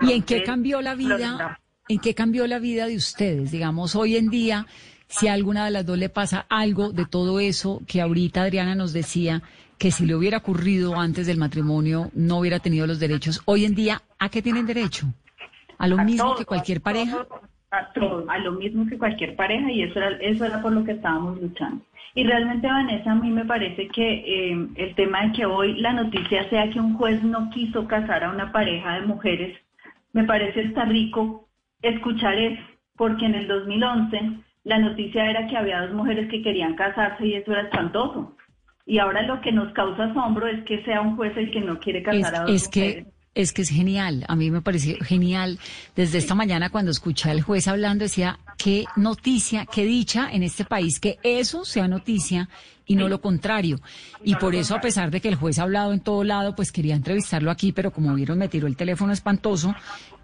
¿Y en qué cambió la vida? ¿En qué cambió la vida de ustedes? Digamos, hoy en día, si a alguna de las dos le pasa algo de todo eso que ahorita Adriana nos decía, que si le hubiera ocurrido antes del matrimonio no hubiera tenido los derechos, hoy en día, ¿a qué tienen derecho? ¿A lo mismo que cualquier pareja? A, todo, a lo mismo que cualquier pareja y eso era, eso era por lo que estábamos luchando. Y realmente, Vanessa, a mí me parece que eh, el tema de que hoy la noticia sea que un juez no quiso casar a una pareja de mujeres, me parece está rico escuchar eso, porque en el 2011 la noticia era que había dos mujeres que querían casarse y eso era espantoso. Y ahora lo que nos causa asombro es que sea un juez el que no quiere casar a dos es mujeres. Que... Es que es genial, a mí me pareció genial. Desde esta mañana cuando escuché al juez hablando decía, qué noticia, qué dicha en este país que eso sea noticia y no lo contrario. Y por eso, a pesar de que el juez ha hablado en todo lado, pues quería entrevistarlo aquí, pero como vieron me tiró el teléfono espantoso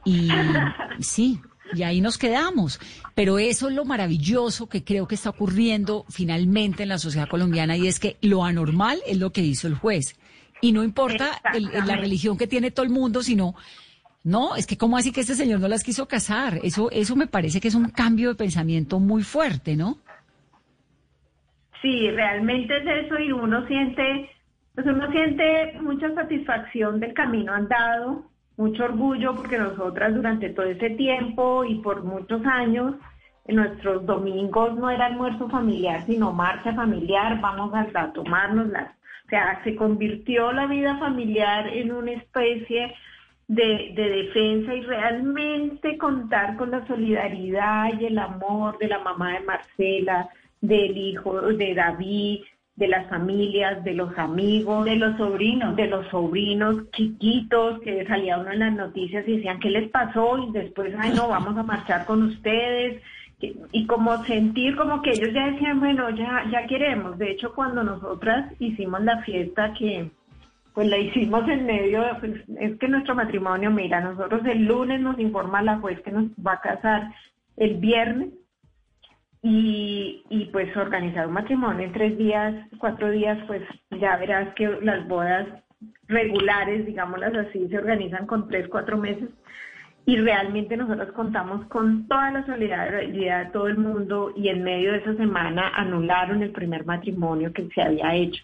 y sí, y ahí nos quedamos. Pero eso es lo maravilloso que creo que está ocurriendo finalmente en la sociedad colombiana y es que lo anormal es lo que hizo el juez. Y no importa la religión que tiene todo el mundo, sino, no, es que cómo así que este señor no las quiso casar. Eso, eso me parece que es un cambio de pensamiento muy fuerte, ¿no? Sí, realmente es eso y uno siente, pues uno siente mucha satisfacción del camino andado, mucho orgullo porque nosotras durante todo ese tiempo y por muchos años, en nuestros domingos no era almuerzo familiar, sino marcha familiar, vamos a, tomarnos las... O sea, se convirtió la vida familiar en una especie de, de, defensa y realmente contar con la solidaridad y el amor de la mamá de Marcela, del hijo de David, de las familias, de los amigos, de los sobrinos, de los sobrinos chiquitos que salía uno en las noticias y decían, ¿qué les pasó? Y después, ay, no, vamos a marchar con ustedes. Y como sentir como que ellos ya decían, bueno, ya, ya queremos. De hecho, cuando nosotras hicimos la fiesta que, pues la hicimos en medio, pues, es que nuestro matrimonio, mira, nosotros el lunes nos informa la juez que nos va a casar el viernes y, y pues organizar un matrimonio en tres días, cuatro días, pues ya verás que las bodas regulares, digámoslas así, se organizan con tres, cuatro meses y realmente nosotros contamos con toda la solidaridad de todo el mundo y en medio de esa semana anularon el primer matrimonio que se había hecho.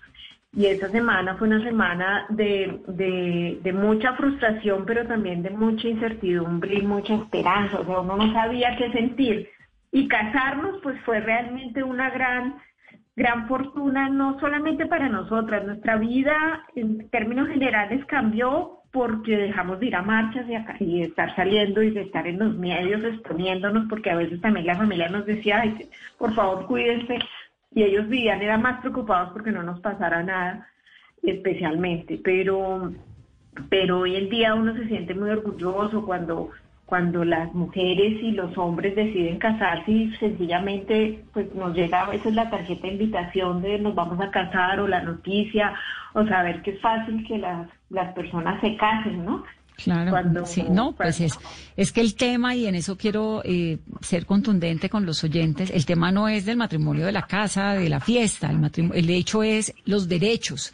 Y esa semana fue una semana de, de, de, mucha frustración, pero también de mucha incertidumbre y mucha esperanza. O sea, uno no sabía qué sentir. Y casarnos pues fue realmente una gran, gran fortuna, no solamente para nosotras, nuestra vida en términos generales cambió porque dejamos de ir a marchas y, y estar saliendo y de estar en los medios exponiéndonos, porque a veces también la familia nos decía, por favor cuídense, y ellos vivían, eran más preocupados porque no nos pasara nada especialmente, pero, pero hoy en día uno se siente muy orgulloso cuando cuando las mujeres y los hombres deciden casarse y sencillamente pues nos llega a veces la tarjeta de invitación de nos vamos a casar o la noticia o saber que es fácil que las, las personas se casen, ¿no? Claro, sí, no, pues es, es que el tema, y en eso quiero eh, ser contundente con los oyentes, el tema no es del matrimonio de la casa, de la fiesta, el, matrimonio, el hecho es los derechos